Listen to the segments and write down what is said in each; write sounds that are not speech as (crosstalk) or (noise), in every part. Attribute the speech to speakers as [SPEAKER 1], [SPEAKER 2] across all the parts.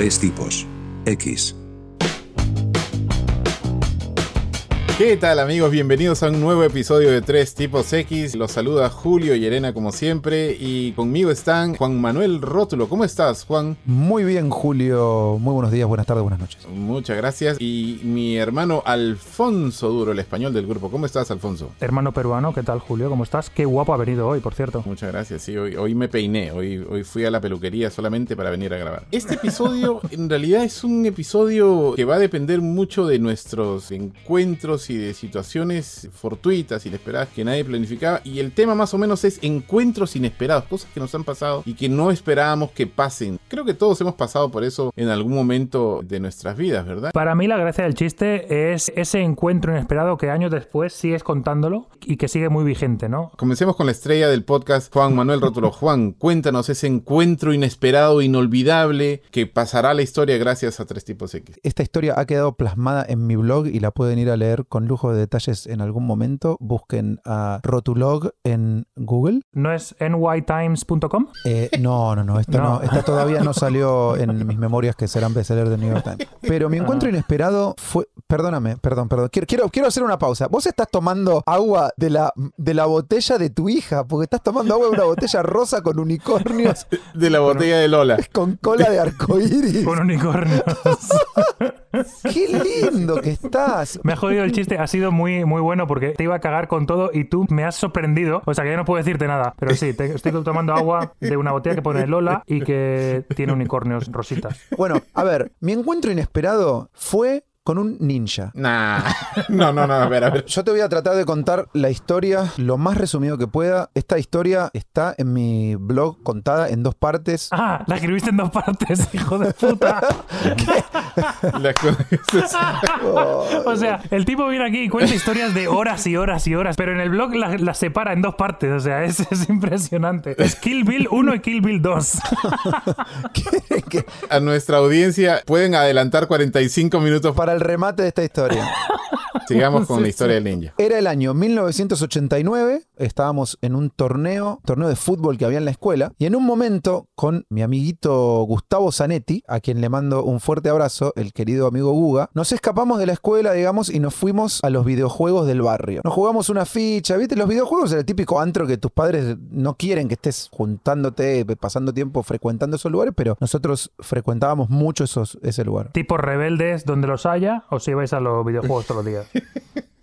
[SPEAKER 1] Tres tipos. X.
[SPEAKER 2] ¿Qué tal amigos? Bienvenidos a un nuevo episodio de Tres Tipos X. Los saluda Julio y Elena como siempre y conmigo están Juan Manuel Rótulo. ¿Cómo estás, Juan?
[SPEAKER 3] Muy bien, Julio. Muy buenos días, buenas tardes, buenas noches.
[SPEAKER 2] Muchas gracias. Y mi hermano Alfonso Duro, el español del grupo. ¿Cómo estás, Alfonso?
[SPEAKER 4] Hermano peruano, ¿qué tal, Julio? ¿Cómo estás? Qué guapo ha venido hoy, por cierto.
[SPEAKER 2] Muchas gracias. Sí, hoy, hoy me peiné. Hoy, hoy fui a la peluquería solamente para venir a grabar. Este episodio (laughs) en realidad es un episodio que va a depender mucho de nuestros encuentros y de situaciones fortuitas, inesperadas que nadie planificaba. Y el tema más o menos es encuentros inesperados, cosas que nos han pasado y que no esperábamos que pasen. Creo que todos hemos pasado por eso en algún momento de nuestras vidas, ¿verdad?
[SPEAKER 4] Para mí la gracia del chiste es ese encuentro inesperado que años después sigues contándolo y que sigue muy vigente, ¿no?
[SPEAKER 2] Comencemos con la estrella del podcast, Juan Manuel Rótulo. (laughs) Juan, cuéntanos ese encuentro inesperado, inolvidable, que pasará a la historia gracias a Tres Tipos X.
[SPEAKER 3] Esta historia ha quedado plasmada en mi blog y la pueden ir a leer con lujo de detalles en algún momento. Busquen a Rotulog en Google.
[SPEAKER 4] ¿No es nytimes.com?
[SPEAKER 3] Eh, no, no, no, esto (laughs) no.
[SPEAKER 4] No.
[SPEAKER 3] Esta todavía no salió en mis memorias que serán bestseller de New York Times. Pero mi encuentro inesperado fue. Perdóname, perdón, perdón. Quiero, quiero, quiero hacer una pausa. Vos estás tomando agua de la, de la botella de tu hija, porque estás tomando agua de una botella rosa con unicornios,
[SPEAKER 2] De la botella de Lola. (laughs)
[SPEAKER 3] con cola de arcoíris.
[SPEAKER 4] Con unicornios. (laughs)
[SPEAKER 3] ¡Qué lindo que estás!
[SPEAKER 4] Me ha jodido el chiste, ha sido muy, muy bueno porque te iba a cagar con todo y tú me has sorprendido. O sea que ya no puedo decirte nada. Pero sí, te- estoy tomando agua de una botella que pone Lola y que tiene unicornios rositas.
[SPEAKER 3] Bueno, a ver, mi encuentro inesperado fue con un ninja.
[SPEAKER 2] Nah. (laughs) No, no, no, a ver, a ver.
[SPEAKER 3] Yo te voy a tratar de contar la historia lo más resumido que pueda. Esta historia está en mi blog contada en dos partes.
[SPEAKER 4] Ah, la escribiste en dos partes, (laughs) hijo de puta. (laughs)
[SPEAKER 2] Cosas-
[SPEAKER 4] O sea, el tipo viene aquí y cuenta historias de horas y horas y horas, pero en el blog las separa en dos partes. O sea, es, es impresionante. Es Kill Bill 1 y Kill Bill 2.
[SPEAKER 3] que- que-
[SPEAKER 2] A nuestra audiencia pueden adelantar 45 minutos para
[SPEAKER 3] para el remate de esta historia. (laughs)
[SPEAKER 2] sigamos (laughs) con la historia del ninja.
[SPEAKER 3] Era el año 1989, estábamos en un torneo, torneo de fútbol que había en la escuela, y en un momento con mi amiguito Gustavo Zanetti, a quien le mando un fuerte abrazo, el querido amigo Guga, nos escapamos de la escuela, digamos, y nos fuimos a los videojuegos del barrio. Nos jugamos una ficha, ¿viste? Los videojuegos es el típico antro que tus padres no quieren que estés juntándote, pasando tiempo frecuentando esos lugares, pero nosotros frecuentábamos mucho esos, ese lugar.
[SPEAKER 4] Tipos rebeldes donde los haya, o si vais a los videojuegos todos los días.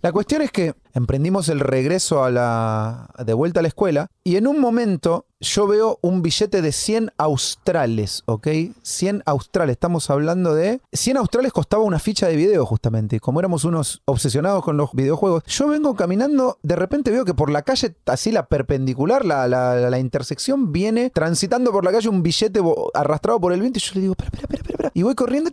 [SPEAKER 3] La cuestión es que emprendimos el regreso a la, de vuelta a la escuela y en un momento yo veo un billete de 100 australes, ¿ok? 100 australes, estamos hablando de... 100 australes costaba una ficha de video justamente como éramos unos obsesionados con los videojuegos, yo vengo caminando, de repente veo que por la calle, así la perpendicular, la, la, intersección, viene transitando por la calle un billete arrastrado por el viento y yo le digo, espera, espera, espera, espera. Y voy corriendo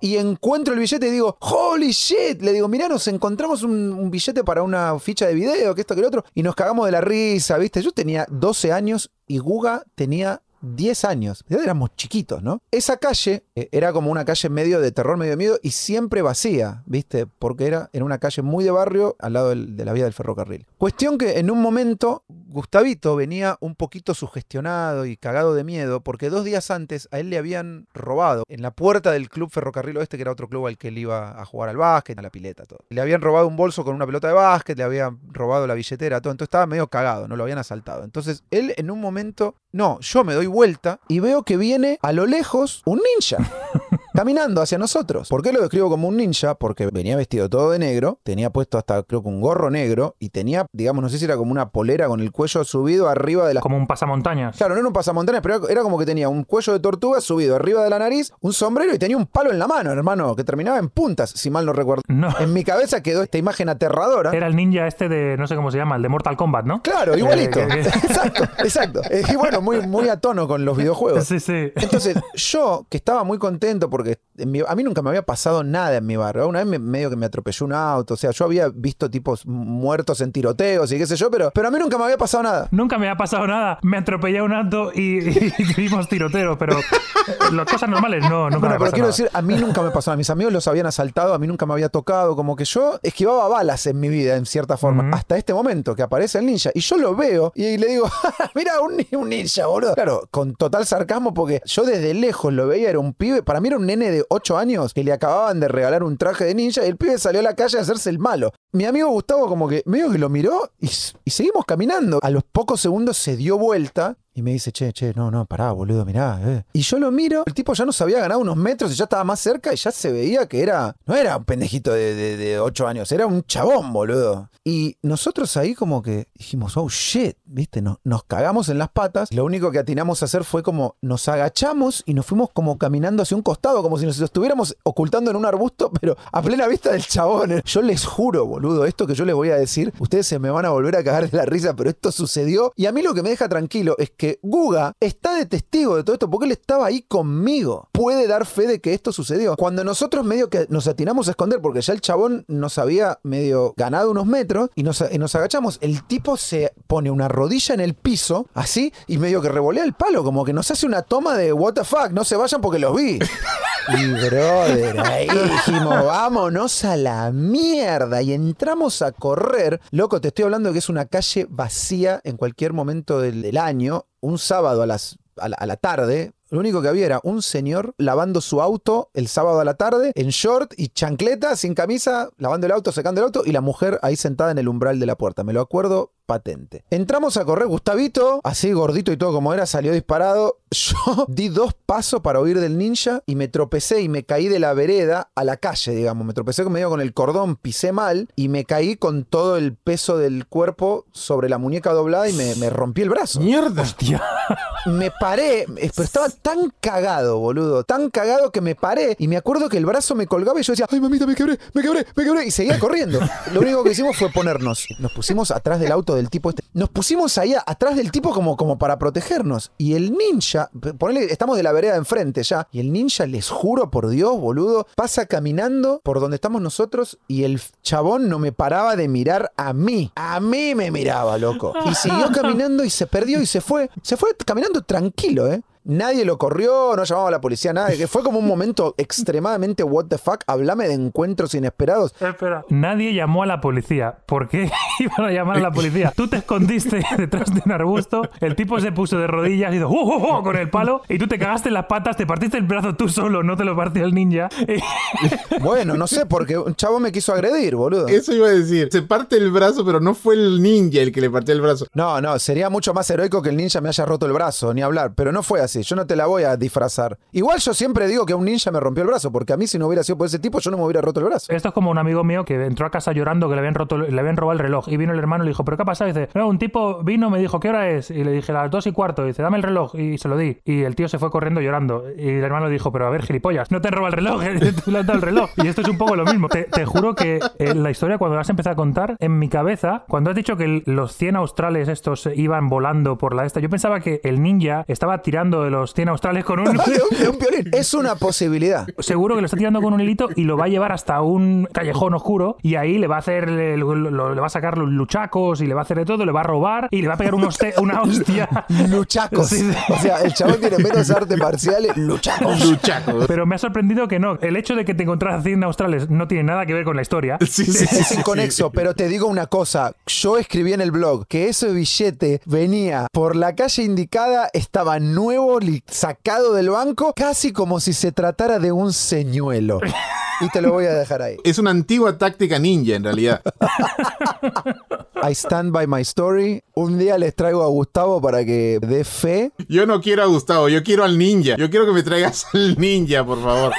[SPEAKER 3] y encuentro el billete y digo, holy shit. Le digo, mirá, nos encontramos un, un billete para una ficha de video, que esto, que lo otro. Y nos cagamos de la risa, ¿viste? Yo tenía 12 años y Guga tenía 10 años. Ya éramos chiquitos, ¿no? Esa calle eh, era como una calle medio de terror, medio de miedo y siempre vacía, ¿viste? Porque era en una calle muy de barrio al lado de la vía del ferrocarril. Cuestión que en un momento Gustavito venía un poquito sugestionado y cagado de miedo porque dos días antes a él le habían robado en la puerta del club Ferrocarril Oeste, que era otro club al que él iba a jugar al básquet, a la pileta, todo. Le habían robado un bolso con una pelota de básquet, le habían robado la billetera, todo. Entonces estaba medio cagado, no lo habían asaltado. Entonces él en un momento, no, yo me doy vuelta y veo que viene a lo lejos un ninja. (laughs) caminando hacia nosotros. ¿Por qué lo describo como un ninja? Porque venía vestido todo de negro, tenía puesto hasta creo que un gorro negro y tenía, digamos, no sé si era como una polera con el cuello subido arriba de la...
[SPEAKER 4] Como un pasamontañas.
[SPEAKER 3] Claro, no era un pasamontañas, pero era- como que tenía un cuello de tortuga subido arriba de la nariz, un sombrero y tenía un palo en la mano, hermano, que terminaba en puntas, si mal no recuerdo.
[SPEAKER 4] No.
[SPEAKER 3] En mi cabeza quedó esta imagen aterradora.
[SPEAKER 4] Era el ninja este de, no sé cómo se llama, el de Mortal Kombat, ¿no?
[SPEAKER 3] Claro, igualito.
[SPEAKER 4] Eh, que-
[SPEAKER 3] Exacto, exacto. Eh, Y bueno, muy, muy a tono con los videojuegos. (laughs)
[SPEAKER 4] Sí, sí.
[SPEAKER 3] Entonces, yo, que estaba muy contento porque porque en mi- a mí nunca me había pasado nada en mi barrio. Una vez me- medio que me atropelló un auto, o sea, yo había visto tipos muertos en tiroteos y qué sé yo, pero, pero a mí nunca me había pasado nada.
[SPEAKER 4] Nunca me ha pasado nada. Me atropellé un alto y, (laughs) y tuvimos tiroteos, pero eh, las cosas normales no, nunca
[SPEAKER 3] Bueno,
[SPEAKER 4] me
[SPEAKER 3] pero
[SPEAKER 4] pasa
[SPEAKER 3] quiero
[SPEAKER 4] nada.
[SPEAKER 3] decir, a mí nunca me pasó nada. Mis amigos los habían asaltado, a mí nunca me había tocado. Como que yo esquivaba balas en mi vida, en cierta forma. Hasta este momento que aparece el ninja. Y yo lo veo y le digo, (laughs) mira, un, un ninja, boludo. Claro, con total sarcasmo, porque yo desde lejos lo veía, era un pibe. Para mí era un nene de 8 años que le acababan de regalar un traje de ninja y el pibe salió a la calle a hacerse el malo. Mi amigo Gustavo, como que medio que lo miró y, seguimos caminando. A los pocos segundos se dio vuelta y me dice, che, che, no, no, pará, boludo, mirá. eh". Y yo lo miro, el tipo ya nos había ganado unos metros y ya estaba más cerca y ya se veía que era, no era un pendejito de, de, de 8 años, era un chabón, boludo. Y nosotros ahí como que dijimos, oh shit, viste, nos, nos cagamos en las patas. Lo único que atinamos a hacer fue como nos agachamos y nos fuimos como caminando hacia un costado, como si nos estuviéramos ocultando en un arbusto, pero a plena vista del chabón. Yo les juro, boludo, esto que yo les voy a decir, ustedes se me van a volver a cagar de la risa, pero esto sucedió. Y a mí lo que me deja tranquilo es que Guga está de testigo de todo esto, porque él estaba ahí conmigo. Puede dar fe de que esto sucedió. Cuando nosotros medio que nos atinamos a esconder, porque ya el chabón nos había medio ganado unos metros, y nos, y nos agachamos, el tipo se pone una rodilla en el piso, así, y medio que revolea el palo, como que nos hace una toma de what the fuck, no se vayan porque los vi. (laughs) Y brother, ahí dijimos, vámonos a la mierda. Y entramos a correr. Loco, te estoy hablando de que es una calle vacía en cualquier momento del, del año. Un sábado a las. A la, a la tarde, lo único que había era un señor lavando su auto el sábado a la tarde en short y chancleta, sin camisa, lavando el auto, secando el auto y la mujer ahí sentada en el umbral de la puerta. Me lo acuerdo patente. Entramos a correr, Gustavito, así gordito y todo como era, salió disparado. (laughs) Yo di dos pasos para huir del ninja y me tropecé y me caí de la vereda a la calle, digamos. Me tropecé medio con el cordón, pisé mal y me caí con todo el peso del cuerpo sobre la muñeca doblada y me, me rompí el brazo.
[SPEAKER 2] ¡Mierda!
[SPEAKER 4] Hostia.
[SPEAKER 3] Me paré, pero estaba tan cagado, boludo, tan cagado que me paré y me acuerdo que el brazo me colgaba y yo decía, ay mamita, me quebré, me quebré, me quebré y seguía corriendo. Lo único que hicimos fue ponernos, nos pusimos atrás del auto del tipo este, nos pusimos ahí atrás del tipo como, como para protegernos y el ninja, ponele, estamos de la vereda de enfrente ya, y el ninja, les juro por Dios, boludo, pasa caminando por donde estamos nosotros y el chabón no me paraba de mirar a mí, a mí me miraba, loco, y siguió caminando y se perdió y se fue, se fue caminando tranquilo, ¿eh? Nadie lo corrió, no llamaba a la policía, nada. Que fue como un momento (laughs) extremadamente what the fuck. Hablame de encuentros inesperados.
[SPEAKER 4] Espera. Nadie llamó a la policía. ¿Por qué (laughs) iban a llamar a la policía? Tú te escondiste (laughs) detrás de un arbusto, el tipo se puso de rodillas y hizo ¡uh, uh, uh! con el palo y tú te cagaste en las patas, te partiste el brazo tú solo, no te lo partió el ninja. Y-
[SPEAKER 3] Bueno, no sé, porque un chavo me quiso agredir, boludo.
[SPEAKER 2] Eso iba a decir. Se parte el brazo, pero no fue el ninja el que le partió el brazo.
[SPEAKER 3] No, no, sería mucho más heroico que el ninja me haya roto el brazo, ni hablar. Pero no fue así, yo no te la voy a disfrazar. Igual yo siempre digo que un ninja me rompió el brazo, porque a mí si no hubiera sido por ese tipo, yo no me hubiera roto el brazo.
[SPEAKER 4] Esto es como un amigo mío que entró a casa llorando que le habían roto, le habían robado el reloj. Y vino el hermano y le dijo, ¿pero qué ha pasado? Y dice, no, un tipo vino, me dijo, ¿qué hora es? Y le dije, las dos y cuarto. Y dice, dame el reloj. Y se lo di. Y el tío se fue corriendo llorando. Y el hermano dijo, pero a ver, gilipollas, no te roba el reloj, tú le has dado el reloj. Y esto es un poco lo mismo. Te, juro que eh, la historia, cuando la has empezado a contar, en mi cabeza, cuando has dicho que los 100 australes estos iban volando por la esta, yo pensaba que el ninja estaba tirando de los 100 australes con un... (laughs)
[SPEAKER 3] De un, de un violín. (laughs) Es una posibilidad.
[SPEAKER 4] seguro que lo está tirando con un hilito y lo va a llevar hasta un callejón oscuro y ahí le va a hacer le, lo- lo- le va a sacar los luchacos y le va a hacer de todo, le va a robar y le va a pegar un hoste- una (laughs) hostia.
[SPEAKER 3] Luchacos.
[SPEAKER 4] Sí, sí.
[SPEAKER 3] O sea, el chabón tiene menos artes marciales. Luchacos.
[SPEAKER 2] Luchaco.
[SPEAKER 4] Pero me ha sorprendido que no. El hecho de que te encontraras 100 australes no tiene nada que ver con la historia.
[SPEAKER 2] Sí, sí, sí,
[SPEAKER 3] Es
[SPEAKER 2] sí,
[SPEAKER 3] inconexo, pero te digo una cosa. Yo escribí en el blog que ese billete venía por la calle indicada, estaba nuevo, sacado del banco, casi como si se tratara de un señuelo. Y te lo voy a dejar ahí.
[SPEAKER 2] Es una antigua táctica ninja, en realidad.
[SPEAKER 3] I stand by my story. Un día les traigo a Gustavo para que dé fe.
[SPEAKER 2] Yo no quiero a Gustavo, yo quiero al ninja. Yo quiero que me traigas al ninja, por favor.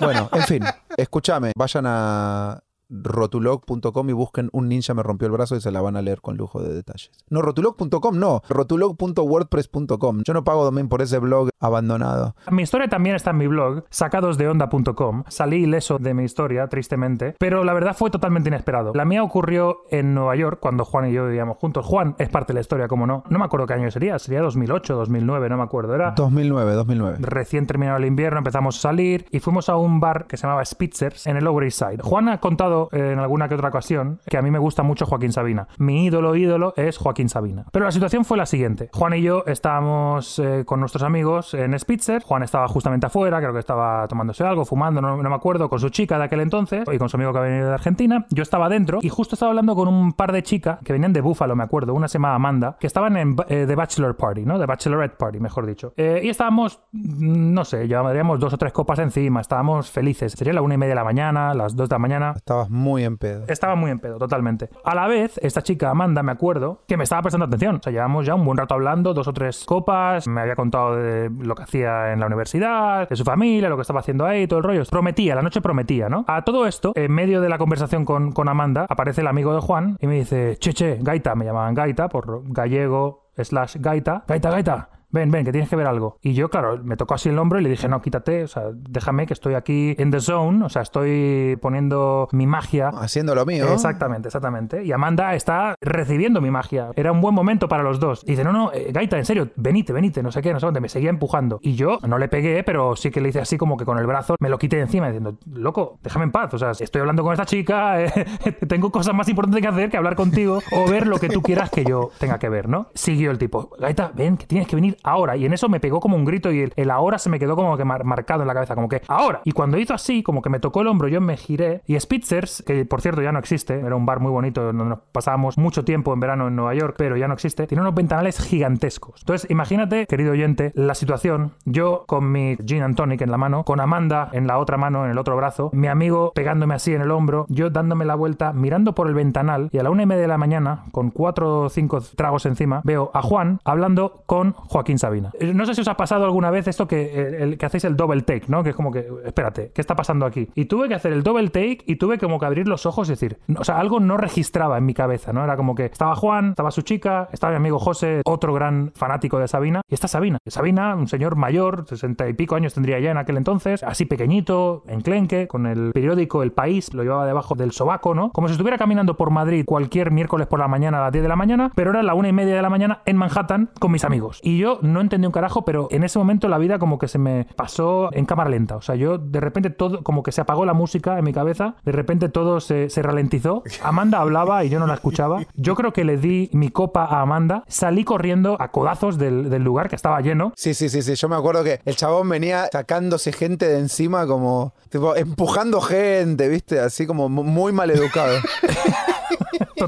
[SPEAKER 3] Bueno, en fin, escúchame, vayan a rotulog.com y busquen Un ninja me rompió el brazo y se la van a leer con lujo de detalles. No, rotulog.com, no, rotulog.wordpress.com. Yo no pago domain por ese blog abandonado.
[SPEAKER 4] Mi historia también está en mi blog, sacadosdeonda.com. Salí ileso de mi historia, tristemente, pero la verdad fue totalmente inesperado. La mía ocurrió en Nueva York cuando Juan y yo vivíamos juntos. Juan es parte de la historia, como no. No me acuerdo qué año sería, sería 2008, 2009, no me acuerdo. Era
[SPEAKER 3] 2009, 2009.
[SPEAKER 4] recién terminado el invierno, empezamos a salir y fuimos a un bar que se llamaba Spitzers en el Lower East Side. Juan ha contado eh, en alguna que otra ocasión que a mí me gusta mucho Joaquín Sabina. Mi ídolo, ídolo es Joaquín Sabina. Pero la situación fue la siguiente. Juan y yo estábamos eh, con nuestros amigos en Spitzer. Juan estaba justamente afuera, creo que estaba tomándose algo, fumando, no, no me acuerdo, con su chica de aquel entonces y con su amigo que venía de Argentina. Yo estaba dentro y justo estaba hablando con un par de chicas que venían de Buffalo, me acuerdo. Una se llamaba Amanda, que estaban en eh, The Bachelor Party, ¿no? The Bachelorette Party, mejor dicho. Eh, y estábamos, mm, no sé, llevaríamos dos o tres copas encima, estábamos felices. Sería la una y media de la mañana, las dos de la mañana.
[SPEAKER 3] Estabas muy en pedo.
[SPEAKER 4] Estaba muy en pedo, totalmente. A la vez, esta chica, Amanda, me acuerdo, que me estaba prestando atención. O sea, llevamos ya un buen rato hablando, dos o tres copas, me había contado de lo que hacía en la universidad, de su familia, lo que estaba haciendo ahí, todo el rollo. Prometía, la noche prometía, ¿no? A todo esto, en medio de la conversación con, con Amanda, aparece el amigo de Juan y me dice, che, che, Gaita, me llamaban Gaita por gallego slash Gaita. Gaita, Gaita. Ven, ven, que tienes que ver algo. Y yo, claro, me tocó así el hombro y le dije, no, quítate, o sea, déjame que estoy aquí en the zone, o sea, estoy poniendo mi magia.
[SPEAKER 3] Haciendo lo mío.
[SPEAKER 4] Exactamente, exactamente. Y Amanda está recibiendo mi magia. Era un buen momento para los dos. Y dice, no, no, eh, Gaita, en serio, venite, venite, no sé qué, no sé dónde. Me seguía empujando. Y yo no le pegué, pero sí que le hice así como que con el brazo me lo quité de encima diciendo, loco, déjame en paz. O sea, estoy hablando con esta chica, eh, (laughs) tengo cosas más importantes que hacer que hablar contigo o ver lo que tú quieras que yo tenga que ver, ¿no? Siguió el tipo, Gaita, ven, que tienes que venir ahora. Y en eso me pegó como un grito y el, el ahora se me quedó como que mar- marcado en la cabeza, como que ahora. Y cuando hizo así, como que me tocó el hombro, yo me giré. Y Spitzers, que por cierto ya no existe, era un bar muy bonito donde nos pasábamos mucho tiempo en verano en Nueva York, pero ya no existe, tiene unos ventanales gigantescos. Entonces, imagínate, querido oyente, la situación. Yo con mi gin and tonic en la mano, con Amanda en la otra mano, en el otro brazo, mi amigo pegándome así en el hombro, yo dándome la vuelta, mirando por el ventanal, y a la una y media de la mañana, con cuatro o cinco tragos encima, veo a Juan hablando con Joaquín Sabina. Eh, No sé si os ha pasado alguna vez esto que, el- el- que hacéis el double take, ¿no? Que es como que, espérate, ¿qué está pasando aquí? Y tuve que hacer el double take y tuve como que abrir los ojos y decir, o sea, algo no registraba en mi cabeza, ¿no? Era como que estaba Juan, estaba su chica, estaba mi amigo José, otro gran fanático de Sabina, y está Sabina. Sabina, un señor mayor, sesenta y pico años tendría ya en aquel entonces, así pequeñito, enclenque, con el periódico El País, lo llevaba debajo del sobaco, ¿no? Como si estuviera caminando por Madrid cualquier miércoles por la mañana a las 10 de la mañana, pero era la una y media de la mañana en Manhattan con mis amigos. Y yo no entendí un carajo, pero en ese momento la vida como que se me pasó en cámara lenta. O sea, yo de repente todo, como que se apagó la música en mi cabeza, de repente todo se, se ralentizó. Amanda hablaba y yo no la escuchaba. Yo creo que le di mi copa a Amanda, salí corriendo a codazos del, del lugar que estaba lleno.
[SPEAKER 3] Sí, sí, sí, sí. Yo me acuerdo que el chabón venía sacándose gente de encima, como tipo, empujando gente, ¿viste? Así como mu- muy mal educado. (laughs)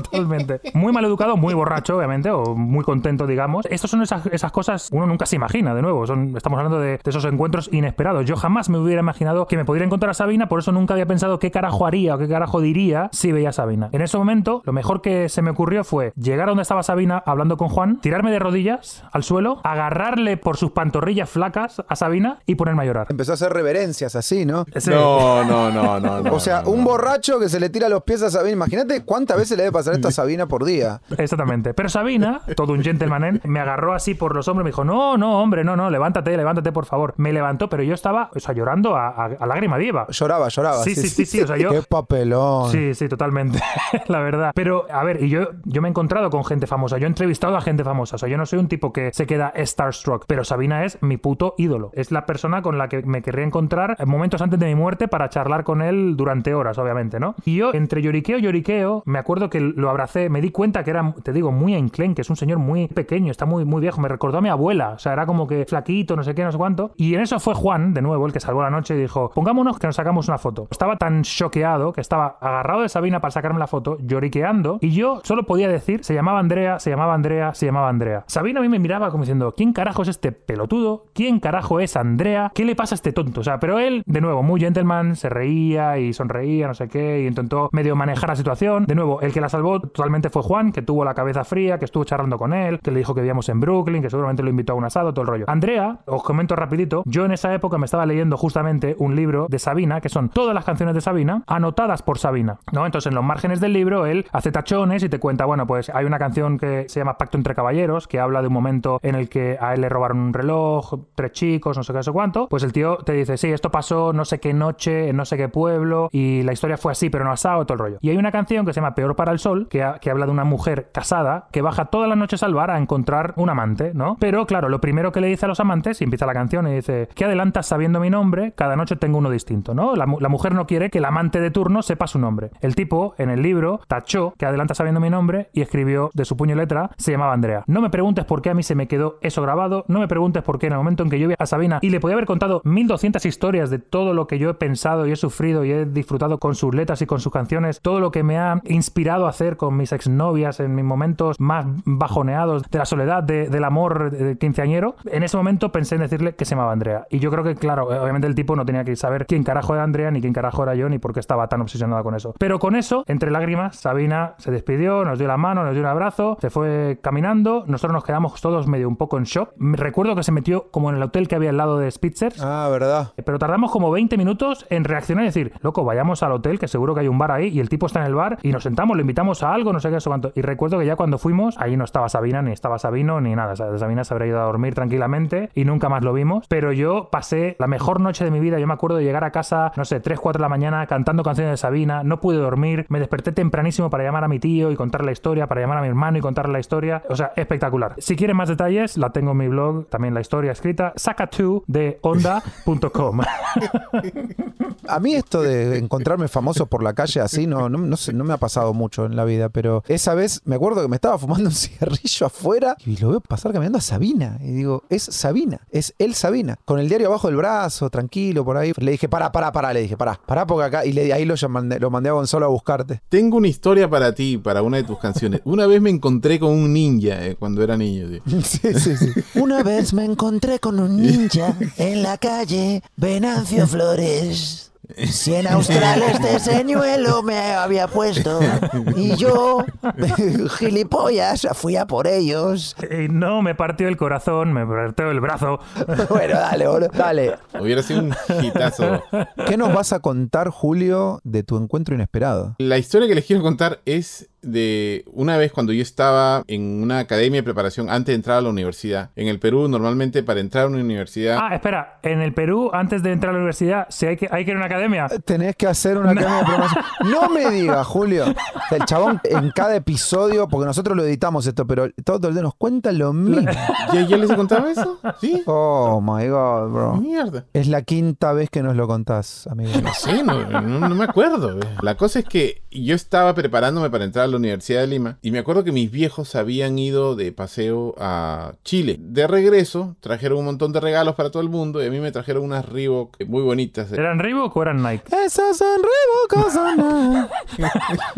[SPEAKER 4] Totalmente. Muy mal educado, muy borracho, obviamente, o muy contento, digamos. Estas son esas, esas cosas uno nunca se imagina, de nuevo. Son, estamos hablando de, de esos encuentros inesperados. Yo jamás me hubiera imaginado que me podría encontrar a Sabina, por eso nunca había pensado qué carajo haría o qué carajo diría si veía a Sabina. En ese momento, lo mejor que se me ocurrió fue llegar a donde estaba Sabina hablando con Juan, tirarme de rodillas al suelo, agarrarle por sus pantorrillas flacas a Sabina y ponerme a llorar.
[SPEAKER 3] Empezó a hacer reverencias así, ¿no?
[SPEAKER 2] No, no, no, no, no.
[SPEAKER 3] O sea,
[SPEAKER 2] no,
[SPEAKER 3] un borracho que se le tira los pies a Sabina. Imagínate cuántas veces le debe pasar esto a Sabina por día.
[SPEAKER 4] Exactamente. Pero Sabina, todo un gentleman, me agarró así por los hombros y me dijo, no, no, hombre, no, no, levántate, levántate, por favor. Me levantó, pero yo estaba, o sea, llorando a, a- a lágrima viva.
[SPEAKER 3] Lloraba, lloraba.
[SPEAKER 4] Sí, sí, sí, sí, o sea, yo-
[SPEAKER 3] Qué papelón.
[SPEAKER 4] Sí, sí, totalmente, (laughs) la verdad. Pero, a ver, y yo, yo me he encontrado con gente famosa, yo he entrevistado a gente famosa, o sea, yo no soy un tipo que se queda starstruck, pero Sabina es mi puto ídolo. Es la persona con la que me querría encontrar momentos antes de mi muerte para charlar con él durante horas, obviamente, ¿no? Y yo, entre lloriqueo y lloriqueo, me acuerdo que lo abracé, me di cuenta que era, te digo, muy enclenque, es un señor muy pequeño, está muy, muy viejo, me recordó a mi abuela, o sea, era como que flaquito, no sé qué, no sé cuánto. Y en eso fue Juan, de nuevo, el que salvó la noche y dijo, pongámonos que nos sacamos una foto. Estaba tan choqueado que estaba agarrado de Sabina para sacarme la foto, lloriqueando, y yo solo podía decir, se llamaba Andrea, se llamaba Andrea, se llamaba Andrea. Sabina a mí me miraba como diciendo, ¿quién carajo es este pelotudo? ¿Quién carajo es Andrea? ¿Qué le pasa a este tonto? O sea, pero él, de nuevo, muy gentleman, se reía y sonreía, no sé qué, y intentó medio manejar la situación. De nuevo, el que la salvó totalmente fue Juan, que tuvo la cabeza fría, que estuvo charlando con él, que le dijo que vivíamos en Brooklyn, que seguramente lo invitó a un asado, todo el rollo. Andrea, os comento rapidito, yo en esa época me estaba leyendo justamente un libro de Sabina, que son todas las canciones de Sabina, anotadas por Sabina, ¿no? Entonces en los márgenes del libro él hace tachones y te cuenta, bueno, pues hay una canción que se llama Pacto entre Caballeros, que habla de un momento en el que a él le robaron un reloj, tres chicos, no sé qué, sé cuánto, pues el tío te dice, sí, esto pasó no sé qué noche, en no sé qué pueblo, y la historia fue así, pero no asado, todo el rollo. Y hay una canción que se llama Peor para el Sol, que, ha- que habla de una mujer casada que baja todas las noches al bar a encontrar un amante, ¿no? Pero claro, lo primero que le dice a los amantes, y empieza la canción y dice, ¿qué adelantas sabiendo mi nombre? Cada noche tengo uno distinto, ¿no? La, la mujer no quiere que el amante de turno sepa su nombre. El tipo, en el libro, tachó que adelanta sabiendo mi nombre y escribió de su puño y letra, se llamaba Andrea. No me preguntes por qué a mí se me quedó eso grabado, no me preguntes por qué en el momento en que yo vi a Sabina y le podía haber contado 1200 historias de todo lo que yo he pensado y he sufrido y he disfrutado con sus letras y con sus canciones, todo lo que me ha inspirado a hacer con mis exnovias en mis momentos más bajoneados de la soledad, de- del amor de quinceañero, en ese momento pensé en decirle que se llamaba Andrea. Y yo creo que, claro, obviamente el tipo no tenía que saber quién carajo era Andrea, ni quién carajo era yo, ni por qué estaba tan obsesionada con eso. Pero con eso, entre lágrimas, Sabina se despidió, nos dio la mano, nos dio un abrazo, se fue caminando, nosotros nos quedamos todos medio un poco en shock. Me Recuerdo que se metió como en el hotel que había al lado de Spitzers.
[SPEAKER 3] Ah, ¿verdad?
[SPEAKER 4] Pero tardamos como 20 minutos en reaccionar y decir, loco, vayamos al hotel, que seguro que hay un bar ahí, y el tipo está en el bar, y nos sentamos, le invitamos a algo, no sé qué, eso cuánto. Y recuerdo que ya cuando fuimos, ahí no estaba Sabina, ni estaba Sabino, ni nada. Sabina se habría ido a dormir tranquilamente y nunca más lo vimos. Pero yo pasé la mejor noche de mi vida. Yo me acuerdo de llegar a casa, no sé, 3, 4 de la mañana cantando canciones de Sabina, no pude dormir, me desperté tempranísimo para llamar a mi tío y contarle la historia, para llamar a mi hermano y contarle la historia. O sea, espectacular. Si quieren más detalles, la tengo en mi blog, también la historia escrita, saca2 de onda.com. (laughs)
[SPEAKER 3] A mí esto de encontrarme famoso por la calle así no, no, no sé, no me ha pasado mucho en la vida, pero esa vez me acuerdo que me estaba fumando un (laughs) cigarrillo afuera y lo veo pasar caminando a Sabina. Y digo, es Sabina, es él Sabina. Con el diario abajo del brazo, tranquilo, por ahí. Le dije, pará, pará, pará, le dije, pará, pará porque acá. Y le, ahí lo, llamé- lo mandé a Gonzalo a buscarte.
[SPEAKER 2] Tengo una historia para ti, para una de tus canciones. (laughs) Una vez me encontré con un ninja eh, cuando era niño. sí. (laughs)
[SPEAKER 3] Sí, sí, sí.
[SPEAKER 5] Una vez me encontré con un ninja en la calle Venancio Flores. Cien (laughs) australes de señuelo me había puesto y yo, (laughs) gilipollas, fui a por ellos.
[SPEAKER 4] y no me partió el corazón, me partió el brazo. (laughs)
[SPEAKER 3] Bueno, dale, boludo. Dale.
[SPEAKER 2] Hubiera sido un hitazo.
[SPEAKER 3] ¿Qué nos vas a contar, Julio, de tu encuentro inesperado?
[SPEAKER 2] La historia que les quiero contar es de una vez cuando yo estaba en una academia de preparación antes de entrar a la universidad. En el Perú, normalmente para entrar a una universidad.
[SPEAKER 4] Ah, espera, en el Perú, antes de entrar a la universidad, si hay que, hay que ir a una academia.
[SPEAKER 3] Tenés que hacer una (laughs) academia de promoción. No me digas, Julio. El chabón en cada episodio, porque nosotros lo editamos esto, pero todo el día nos cuenta lo mismo.
[SPEAKER 2] ¿Ya, ya les he contado eso? ¿Sí?
[SPEAKER 3] Oh my god, bro.
[SPEAKER 2] Mierda.
[SPEAKER 3] Es la quinta vez que nos lo contás, amigo.
[SPEAKER 2] No sé, no, no- no me acuerdo. La cosa es que yo estaba preparándome para entrar a la Universidad de Lima y me acuerdo que mis viejos habían ido de paseo a Chile. De regreso, trajeron un montón de regalos para todo el mundo y a mí me trajeron unas Reebok muy bonitas.
[SPEAKER 4] ¿Eran Reebok o eran Nike?
[SPEAKER 3] Esos son Reebok, son (laughs) Nike.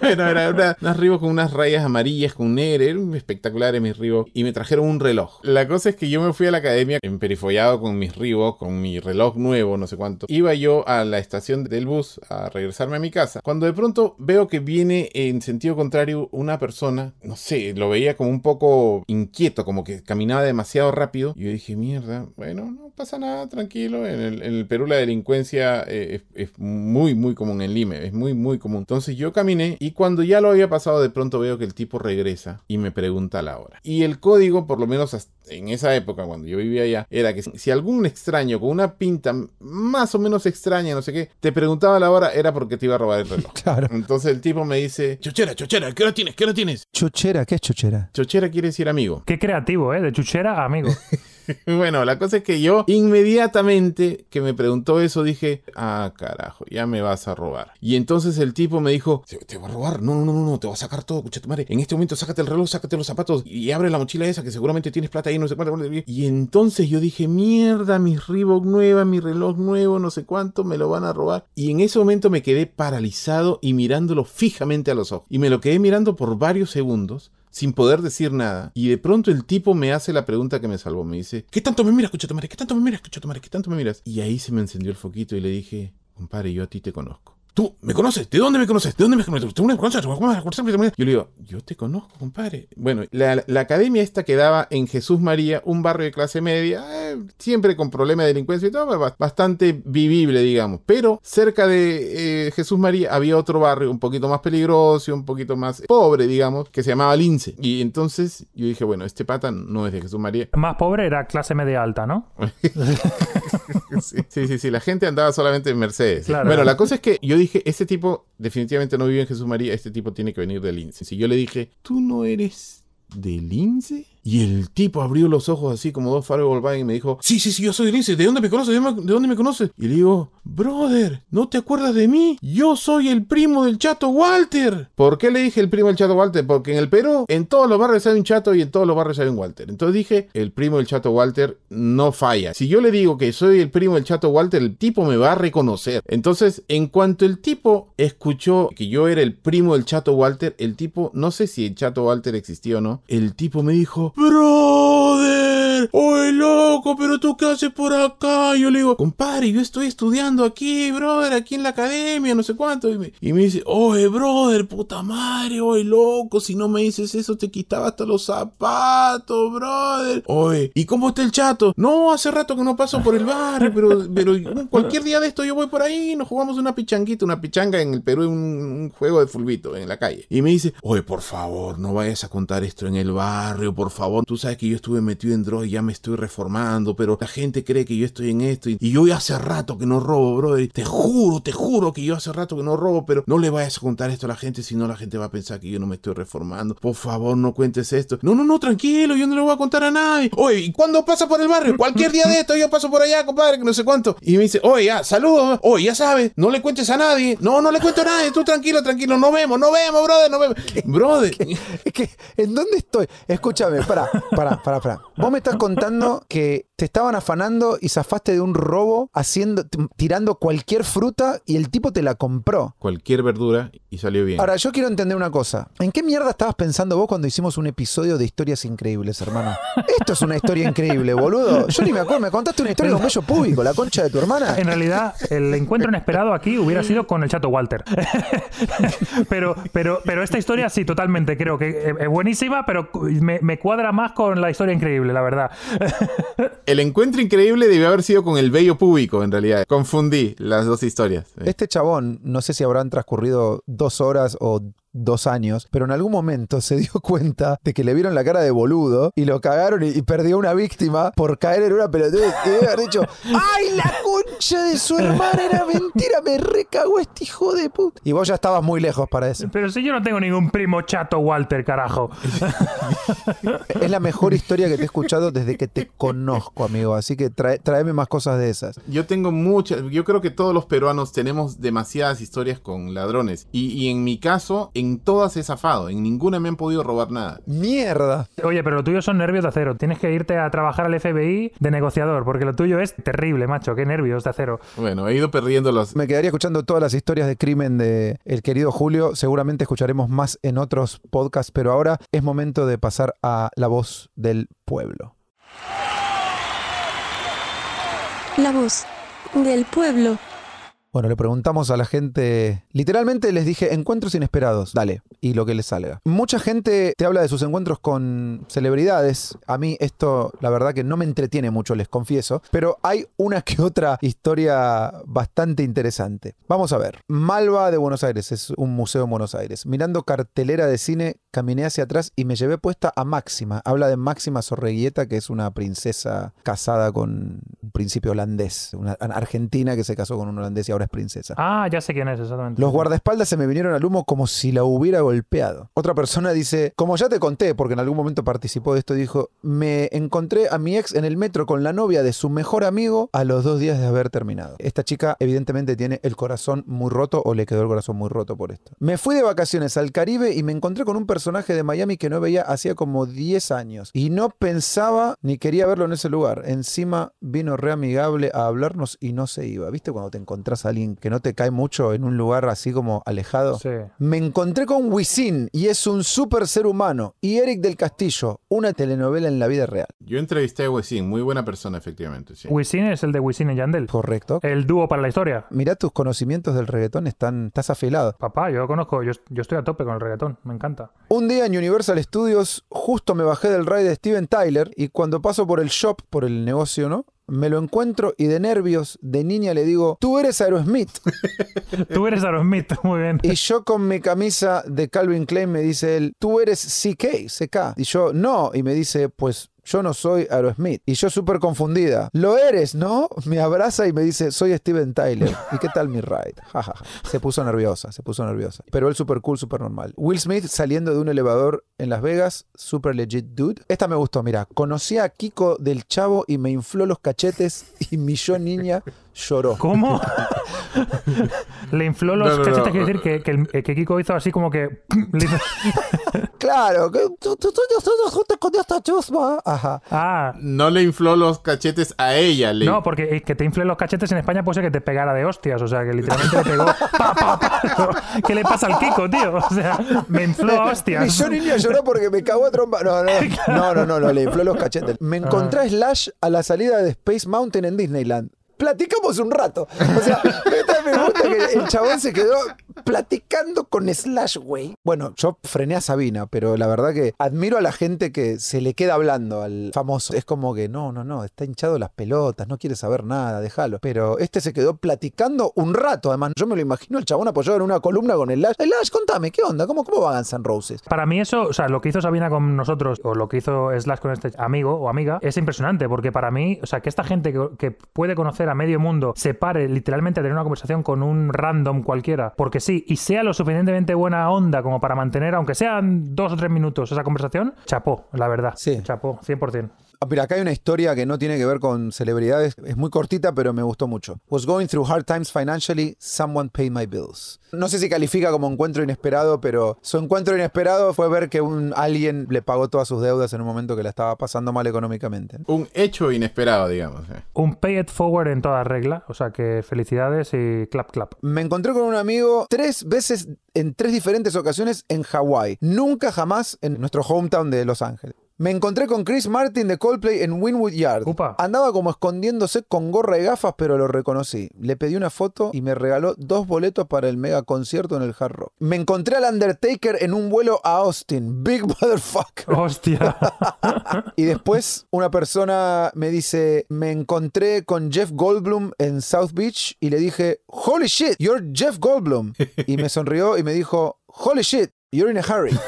[SPEAKER 2] bueno, era una- unas Reebok con unas rayas amarillas con negro, eran espectaculares mis Reebok y me trajeron un reloj. La cosa es que yo me fui a la academia emperifollado con mis Reebok, con mi reloj nuevo, no sé cuánto. Iba yo a la estación del bus a regresarme a mi casa, cuando de pronto veo que viene en sentido contrario una persona, no sé, lo veía como un poco inquieto, como que caminaba demasiado rápido. Y yo dije, mierda, bueno, no pasa nada, tranquilo. En el, Perú la delincuencia eh, es, muy, muy común en Lima, es muy, muy común. Entonces yo caminé y cuando ya lo había pasado, de pronto veo que el tipo regresa y me pregunta la hora. Y el código, por lo menos en esa época, cuando yo vivía allá, era que si algún extraño con una pinta más o menos extraña, no sé qué, te preguntaba la hora, era porque te iba a robar el reloj.
[SPEAKER 3] Claro.
[SPEAKER 2] Entonces el tipo me dice, chochera, chochera, ¿qué hora tienes? ¿Qué hora tienes?
[SPEAKER 3] Chuchera, ¿qué es chuchera?
[SPEAKER 2] Chochera quiere decir amigo.
[SPEAKER 4] Qué creativo, ¿eh? De chuchera a amigo. (laughs) (laughs)
[SPEAKER 2] Bueno, la cosa es que yo inmediatamente que me preguntó eso dije, ah, carajo, ya me vas a robar. Y entonces el tipo me dijo, te, va a robar, no, no, no, no, te va a sacar todo, escucha tu madre. En este momento sácate el reloj, sácate los zapatos y abre la mochila esa que seguramente tienes plata ahí, no sé cuánto. cuánto". Y entonces yo dije, mierda, mi Reebok nueva, mi reloj nuevo, no sé cuánto, me lo van a robar. Y en ese momento me quedé paralizado y mirándolo fijamente a los ojos. Y me lo quedé mirando por varios segundos sin poder decir nada. Y de pronto el tipo me hace la pregunta que me salvó. Me dice, ¿qué tanto me miras, madre? ¿Qué tanto me miras, madre? ¿Qué tanto me miras? Y ahí se me encendió el foquito y le dije, compadre, yo a ti te conozco. ¿Tú me conoces? ¿De dónde me conoces? ¿De dónde me conoces? ¿Tú me conoces? ¿Cómo me conoces? Yo le digo, yo te conozco, compadre. Bueno, la, la academia esta quedaba en Jesús María, un barrio de clase media, eh, siempre con problemas de delincuencia y todo, ba- bastante vivible, digamos. Pero cerca de eh, Jesús María había otro barrio un poquito más peligroso, un poquito más pobre, digamos, que se llamaba Lince. Y entonces yo dije, bueno, este pata no es de Jesús María.
[SPEAKER 4] Más pobre era clase media alta, ¿no? (laughs) (laughs)
[SPEAKER 2] Sí, sí, sí, sí, la gente andaba solamente en Mercedes.
[SPEAKER 4] Claro.
[SPEAKER 2] Bueno, la cosa es que yo dije, este tipo definitivamente no vive en Jesús María, este tipo tiene que venir de Lince. Si yo le dije, ¿tú no eres de Lince? Y el tipo abrió los ojos así como dos Volkswagen y me dijo, sí, sí, sí, yo soy Lince, ¿de dónde me conoces? ¿De dónde- ¿De dónde me conoces? Y le digo, brother, ¿no te acuerdas de mí? Yo soy el primo del chato Walter. ¿Por qué le dije el primo del chato Walter? Porque en el Perú, en todos los barrios hay un chato y en todos los barrios hay un Walter. Entonces dije, el primo del chato Walter no falla. Si yo le digo que soy el primo del chato Walter, el tipo me va a reconocer. Entonces, en cuanto el tipo escuchó que yo era el primo del chato Walter, el tipo, no sé si el chato Walter existía o no, el tipo me dijo, brother, oye loco, pero tú qué haces por acá? Yo le digo, compadre, yo estoy estudiando aquí, brother, aquí en la academia, no sé cuánto. Y me, y me dice, oye, brother, puta madre, oye, loco, si no me dices eso, te quitaba hasta los zapatos, brother. Oye, ¿y cómo está el chato? No, hace rato que no paso por el barrio, pero, pero cualquier día de esto yo voy por ahí y nos jugamos una pichanguita, una pichanga en el Perú, un, un juego de fulbito en la calle. Y me dice, oye, por favor, no vayas a contar esto en el barrio, por favor. Tú sabes que yo estuve metido en droga y ya me estoy reformando, pero la gente cree que yo estoy en esto y, y yo ya hace rato que no robo, brother. Te juro, te juro que yo hace rato que no robo, pero no le vayas a contar esto a la gente, si no la gente va a pensar que yo no me estoy reformando. Por favor, no cuentes esto. No, no, no, tranquilo, yo no le voy a contar a nadie. Oye, ¿y cuándo pasa por el barrio? Cualquier día de esto yo paso por allá, compadre, que no sé cuánto. Y me dice, oye, ya, saludos. Oye, ya sabes, no le cuentes a nadie. No, no le cuento a nadie. Tú tranquilo, tranquilo. Nos vemos, nos vemos, brother, nos vemos. Brother.
[SPEAKER 3] Es que, ¿en dónde estoy? Escúchame, para, para, para, para. Vos me estás contando que te estaban afanando y zafaste de un robo haciendo, tirando cualquier fruta y el tipo te la compró.
[SPEAKER 2] Cualquier verdura y salió bien.
[SPEAKER 3] Ahora, yo quiero entender una cosa. ¿En qué mierda estabas pensando vos cuando hicimos un episodio de historias increíbles, hermano? Esto es una historia increíble, boludo. Yo ni me acuerdo, me contaste una historia de un bello público, la concha de tu hermana.
[SPEAKER 4] En realidad, el encuentro inesperado aquí hubiera sido con el chato Walter. (laughs) pero, pero, pero esta historia sí, totalmente, creo que es buenísima, pero me, me cuadra más con la historia increíble, la verdad.
[SPEAKER 2] El encuentro increíble debió haber sido con el bello público, en realidad. Confundí las dos historias.
[SPEAKER 3] Este chabón, no sé si habrán transcurrido dos horas o dos años, pero en algún momento se (laughs) dio cuenta de que le vieron la cara de boludo y lo cagaron y, y perdió una víctima por caer en una pelotudez y debe haber dicho (laughs) ¡Ay, la concha de su hermana era mentira! Me recagó este hijo de puta. Y vos ya estabas muy lejos para eso.
[SPEAKER 4] Pero si yo no tengo ningún primo chato Walter, carajo.
[SPEAKER 3] Es la mejor historia que te he escuchado desde que te conozco, amigo. Así que trae, tráeme más cosas de esas.
[SPEAKER 2] Yo tengo muchas, yo creo que todos los peruanos tenemos demasiadas historias con ladrones. Y, y en mi caso, en todas he zafado, en ninguna me han podido robar nada.
[SPEAKER 3] ¡Mierda!
[SPEAKER 4] Oye, pero lo tuyo son nervios de acero. Tienes que irte a trabajar al FBI de negociador, porque lo tuyo es terrible, macho. Qué nervios de acero.
[SPEAKER 2] Bueno, he ido perdiendo los...
[SPEAKER 3] Me quedaría escuchando todas las historias de crimen de el querido Julio. Seguramente escucharemos más en otros podcasts, pero ahora es momento de pasar a la voz del pueblo.
[SPEAKER 6] La voz del pueblo.
[SPEAKER 3] Bueno, le preguntamos a la gente, literalmente les dije encuentros inesperados, dale, y lo que les salga. Mucha gente te habla de sus encuentros con celebridades. A mí esto, la verdad que no me entretiene mucho, les confieso, pero hay una que otra historia bastante interesante. Vamos a ver. Malva de Buenos Aires, es un museo en Buenos Aires. Mirando cartelera de cine, caminé hacia atrás y me llevé puesta a Máxima. Habla de Máxima Sorreguieta, que es una princesa casada con un príncipe holandés, una argentina que se casó con un holandés y ahora es princesa.
[SPEAKER 4] Ah, ya sé quién es exactamente.
[SPEAKER 3] Los guardaespaldas se me vinieron al humo como si la hubiera golpeado. Otra persona dice, como ya te conté, porque en algún momento participó de esto, dijo, me encontré a mi ex en el metro con la novia de su mejor amigo a los dos días de haber terminado. Esta chica evidentemente tiene el corazón muy roto o le quedó el corazón muy roto por esto. Me fui de vacaciones al Caribe y me encontré con un personaje de Miami que no veía hacía como 10 años y no pensaba ni quería verlo en ese lugar. Encima vino re re amigable a hablarnos y no se iba. ¿Viste cuando te encontrás a alguien que no te cae mucho en un lugar así como alejado?
[SPEAKER 4] Sí.
[SPEAKER 3] Me encontré con Wisin y es un súper ser humano. Y Eric del Castillo, una telenovela en la vida real.
[SPEAKER 2] Yo entrevisté a Wesin, muy buena persona, efectivamente. Sí.
[SPEAKER 4] Wisin es el de Wisin y Yandel.
[SPEAKER 3] Correcto.
[SPEAKER 4] El dúo para la historia.
[SPEAKER 3] Mirá tus conocimientos del reggaetón, están, estás afilado.
[SPEAKER 4] Papá, yo conozco, yo, yo estoy a tope con el reggaetón, me encanta.
[SPEAKER 3] Un día en Universal Studios justo me bajé del ride de Steven Tyler y cuando paso por el shop, por el negocio, ¿no? Me lo encuentro y de nervios, de niña le digo, tú eres Aerosmith. (laughs)
[SPEAKER 4] Tú eres Aerosmith, (laughs) muy bien.
[SPEAKER 3] Y yo con mi camisa de Calvin Klein me dice él, tú eres CK, CK. Y yo, no. Y me dice, pues yo no soy Aerosmith. Y yo súper confundida. Lo eres, ¿no? Me abraza y me dice, soy Steven Tyler. ¿Y qué tal mi ride? Se puso nerviosa, se puso nerviosa. Pero él súper cool, súper normal. Will Smith saliendo de un elevador en Las Vegas, súper legit dude. Esta me gustó, mira. Conocí a Kiko del Chavo y me infló los cachetes y mi yo niña lloró.
[SPEAKER 4] ¿Cómo? (laughs) Le infló los
[SPEAKER 2] No, no, no.
[SPEAKER 4] cachetes, quiere decir que, que, el- que Kiko hizo así como que. (laughs) hizo-
[SPEAKER 3] Claro, con esta chusma. Ajá.
[SPEAKER 4] Ah,
[SPEAKER 2] No le infló los cachetes a ella, le...
[SPEAKER 4] no, porque eh, que te inflen los cachetes en España puede ser que te pegara de hostias. O sea, que literalmente le pegó. (laughs) pa, pa, pa. ¿Qué le pasa al Kiko, tío? O sea, me infló a hostias.
[SPEAKER 3] yo niña lloró porque me cagó a trompa. No, no, no, no, no, no, le infló los cachetes. Me encontré a Slash a la salida de Space Mountain en Disneyland. Platicamos un rato. El chabón se quedó platicando con Slash, güey. Bueno, yo frené a Sabina, pero la verdad que admiro a la gente que se le queda hablando al famoso. Es como que no, no, no, está hinchado las pelotas, no quiere saber nada, déjalo. Pero este se quedó platicando un rato. Además, yo me lo imagino el chabón apoyado en una columna con Slash. Slash, contame, ¿qué onda? ¿Cómo, cómo va Guns N' Roses?
[SPEAKER 4] Para mí eso, o sea, lo que hizo Sabina con nosotros, o lo que hizo Slash con este amigo o amiga, es impresionante, porque para mí, o sea, que esta gente que, que puede conocer a medio mundo se pare literalmente a tener una conversación con un random cualquiera, porque sí, y sea lo suficientemente buena onda como para mantener, aunque sean dos o tres minutos esa conversación, chapó, la verdad.
[SPEAKER 3] Sí.
[SPEAKER 4] Chapó, 100%.
[SPEAKER 3] Ah, Mira, acá hay una historia que no tiene que ver con celebridades. Es muy cortita, pero me gustó mucho. Was going through hard times financially. Someone paid my bills. No sé si califica como encuentro inesperado, pero su encuentro inesperado fue ver que un alguien le pagó todas sus deudas en un momento que la estaba pasando mal económicamente.
[SPEAKER 2] Un hecho inesperado, digamos. eh.
[SPEAKER 4] Un pay it forward en toda regla, o sea que felicidades y clap clap.
[SPEAKER 3] Me encontré con un amigo tres veces en tres diferentes ocasiones en Hawái. Nunca jamás en nuestro hometown de Los Ángeles. Me encontré con Chris Martin de Coldplay en Winwood Yard.
[SPEAKER 4] Upa.
[SPEAKER 3] Andaba como escondiéndose con gorra y gafas, pero lo reconocí. Le pedí una foto y me regaló dos boletos para el mega concierto en el Hard Rock. Me encontré al Undertaker en un vuelo a Austin. Big (laughs) motherfucker.
[SPEAKER 4] Hostia. (laughs)
[SPEAKER 3] Y después una persona me dice, me encontré con Jeff Goldblum en South Beach y le dije, holy shit, you're Jeff Goldblum. Y me sonrió y me dijo, holy shit, you're in a hurry. (laughs)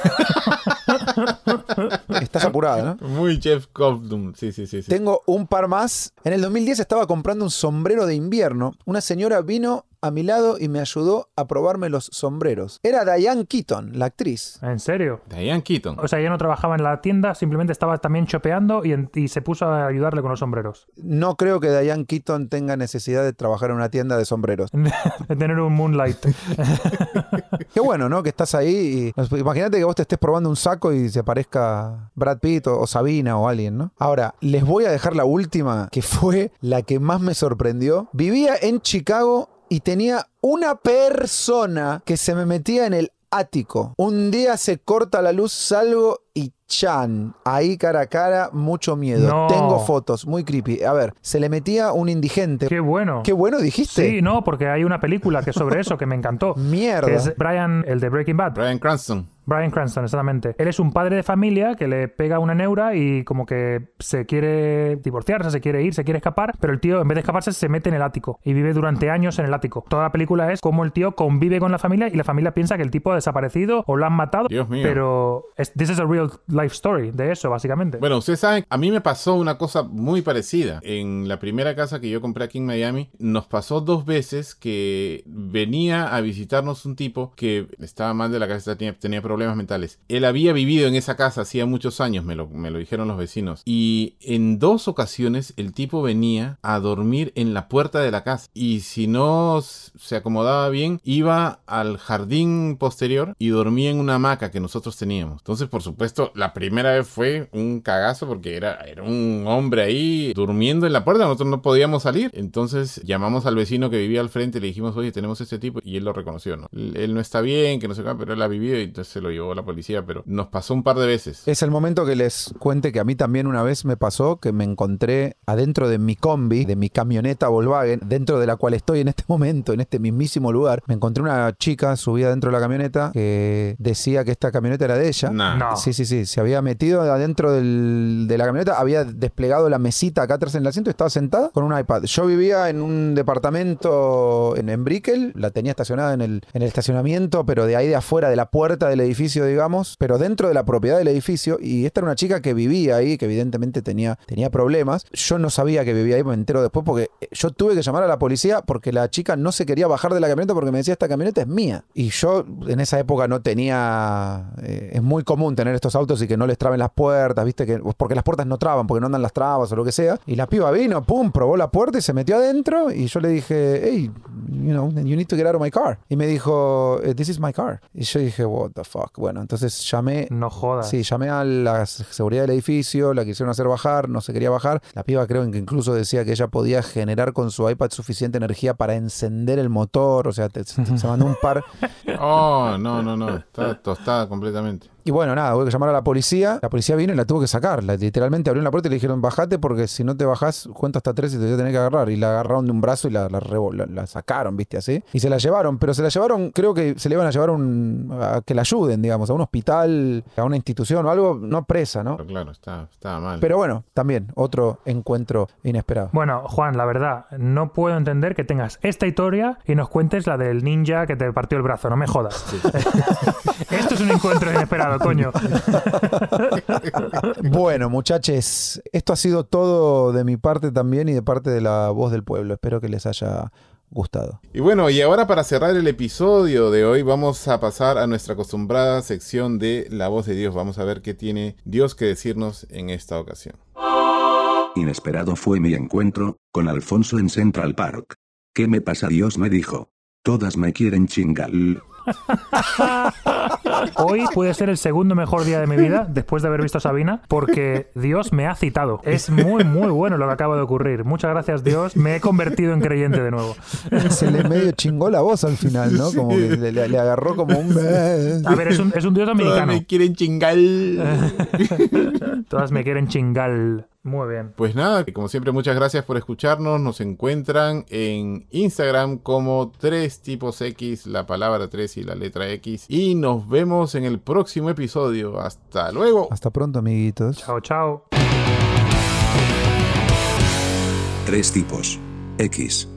[SPEAKER 3] Estás apurada, ¿no?
[SPEAKER 2] Muy Jeff Goldblum, sí, sí, sí. sí.
[SPEAKER 3] Tengo un par más. En el 2010 estaba comprando un sombrero de invierno. Una señora vino a mi lado y me ayudó a probarme los sombreros. Era Diane Keaton, la actriz.
[SPEAKER 4] ¿En serio?
[SPEAKER 2] Diane Keaton.
[SPEAKER 4] O sea, ella no trabajaba en la tienda, simplemente estaba también chopeando y, en- y se puso a ayudarle con los sombreros.
[SPEAKER 3] No creo que Diane Keaton tenga necesidad de trabajar en una tienda de sombreros. (laughs)
[SPEAKER 4] de tener un moonlight. (laughs)
[SPEAKER 3] Qué bueno, ¿no? Que estás ahí y imagínate que vos te estés probando un saco y se aparezca Brad Pitt o, o Sabina o alguien, ¿no? Ahora, les voy a dejar la última, que fue la que más me sorprendió. Vivía en Chicago y tenía una persona que se me metía en el ático. Un día se corta la luz, salgo y chan, ahí cara a cara, mucho miedo.
[SPEAKER 4] No.
[SPEAKER 3] Tengo fotos, muy creepy. A ver, se le metía un indigente.
[SPEAKER 4] Qué bueno.
[SPEAKER 3] Qué bueno dijiste.
[SPEAKER 4] Sí, no, porque hay una película que es sobre eso que me encantó. (laughs)
[SPEAKER 3] Mierda.
[SPEAKER 4] Que es Brian, el de Breaking Bad.
[SPEAKER 2] Brian Cranston.
[SPEAKER 4] Brian Cranston, exactamente. Él es un padre de familia que le pega una neura y como que se quiere divorciarse, se quiere ir, se quiere escapar, pero el tío en vez de escaparse se mete en el ático y vive durante años en el ático. Toda la película es cómo el tío convive con la familia y la familia piensa que el tipo ha desaparecido o lo han matado.
[SPEAKER 2] Dios mío.
[SPEAKER 4] Pero es, this is a real life story de eso, básicamente.
[SPEAKER 2] Bueno, ustedes saben, a mí me pasó una cosa muy parecida. En la primera casa que yo compré aquí en Miami, nos pasó dos veces que venía a visitarnos un tipo que estaba mal de la cabeza, tenía, tenía problemas mentales. Él había vivido en esa casa hacía muchos años, me lo, me lo dijeron los vecinos. Y en dos ocasiones el tipo venía a dormir en la puerta de la casa. Y si no se acomodaba bien, iba al jardín posterior y dormía en una hamaca que nosotros teníamos. Entonces, por supuesto, la primera vez fue un cagazo porque era, era un hombre ahí durmiendo en la puerta, nosotros no podíamos salir. Entonces llamamos al vecino que vivía al frente y le dijimos, oye, tenemos este tipo, y él lo reconoció, ¿no? Él, él no está bien, que no sé qué, pero él ha vivido y entonces se lo llevó la policía, pero nos pasó un par de veces.
[SPEAKER 3] Es el momento que les cuente que a mí también una vez me pasó que me encontré adentro de mi combi, de mi camioneta Volkswagen, dentro de la cual estoy en este (laughs) momento, en este mismísimo lugar. Me encontré una chica subida dentro de la camioneta que decía que esta camioneta era de ella.
[SPEAKER 4] No.
[SPEAKER 3] Sí, sí, sí. Se había metido adentro del- de la camioneta, había desplegado la mesita acá atrás en el asiento y estaba sentada con un iPad. Yo vivía en un departamento en, en Brickell, la tenía estacionada en el, en el estacionamiento, pero de ahí de afuera, de la puerta del edificio, digamos, pero dentro de la propiedad del edificio. Y esta era una chica que vivía ahí, que evidentemente tenía, tenía problemas. Yo no sabía que vivía ahí, me entero después porque yo tuve que llamar a la policía porque la chica no se quería bajar de la camioneta porque me decía, esta camioneta es mía. Y yo en esa época no tenía... eh, es muy común tener estos autos y que no les traben las puertas, ¿viste? que Porque las puertas no traban, porque no andan las trabas o lo que sea. Y la piba vino, pum, probó la puerta y se metió adentro y yo le dije, hey, you know, you need to get out of my car. Y me dijo, "Eh, this is my car. Y yo dije, what the fuck. Bueno, entonces llamé...
[SPEAKER 4] No jodas.
[SPEAKER 3] Sí, llamé a la seguridad del edificio, la quisieron hacer bajar, no se quería bajar. La piba creo que incluso decía que ella podía generar con su iPad suficiente energía para encender el motor, o sea, te- te- se mandó un par. (laughs)
[SPEAKER 2] Oh, no, no, no. Está tostada completamente.
[SPEAKER 3] Y bueno, nada, hubo que llamar a la policía. La policía vino y la tuvo que sacar. La- literalmente abrieron la puerta y le dijeron, bajate porque si no te bajás, cuento hasta tres y te voy a tener que agarrar. Y la agarraron de un brazo y la, la, revo- la- la sacaron, viste, así. Y se la llevaron, pero se la llevaron, creo que se le iban a llevar a un, a que la ayuden, digamos, a un hospital, a una institución o algo, no presa, ¿no?
[SPEAKER 2] Pero claro, está, mal.
[SPEAKER 3] Pero bueno, también otro encuentro inesperado.
[SPEAKER 4] Bueno, Juan, la verdad, no puedo entender que tengas esta historia y nos cuentes la del ninja que te partió el brazo. No me jodas. (laughs) Esto es un encuentro inesperado, coño. (laughs)
[SPEAKER 3] Bueno, muchachos, esto ha sido todo de mi parte también y de parte de la voz del pueblo. Espero que les haya gustado.
[SPEAKER 2] Y bueno, y ahora para cerrar el episodio de hoy vamos a pasar a nuestra acostumbrada sección de La voz de Dios. Vamos a ver qué tiene Dios que decirnos en esta ocasión.
[SPEAKER 1] Inesperado fue mi encuentro con Alfonso en Central Park. ¿Qué me pasa? Dios me dijo. Todas me quieren chingar. (laughs)
[SPEAKER 4] Hoy puede ser el segundo mejor día de mi vida después de haber visto a Sabina porque Dios me ha citado. Es muy, muy bueno lo que acaba de ocurrir. Muchas gracias, Dios. Me he convertido en creyente de nuevo.
[SPEAKER 3] Se le medio chingó la voz al final, ¿no? Como que le, le- le agarró como un...
[SPEAKER 4] A ver, es un, es un Dios
[SPEAKER 2] Todas
[SPEAKER 4] dominicano.
[SPEAKER 2] me quieren chingar. (laughs)
[SPEAKER 4] Todas me quieren chingal. Muy bien.
[SPEAKER 2] Pues nada, como siempre, muchas gracias por escucharnos. Nos encuentran en Instagram como tres tipos X, la palabra 3 y la letra X. Y nos vemos en el próximo episodio. Hasta luego.
[SPEAKER 3] Hasta pronto, amiguitos.
[SPEAKER 4] Chao, chao.
[SPEAKER 1] Tres tipos. X.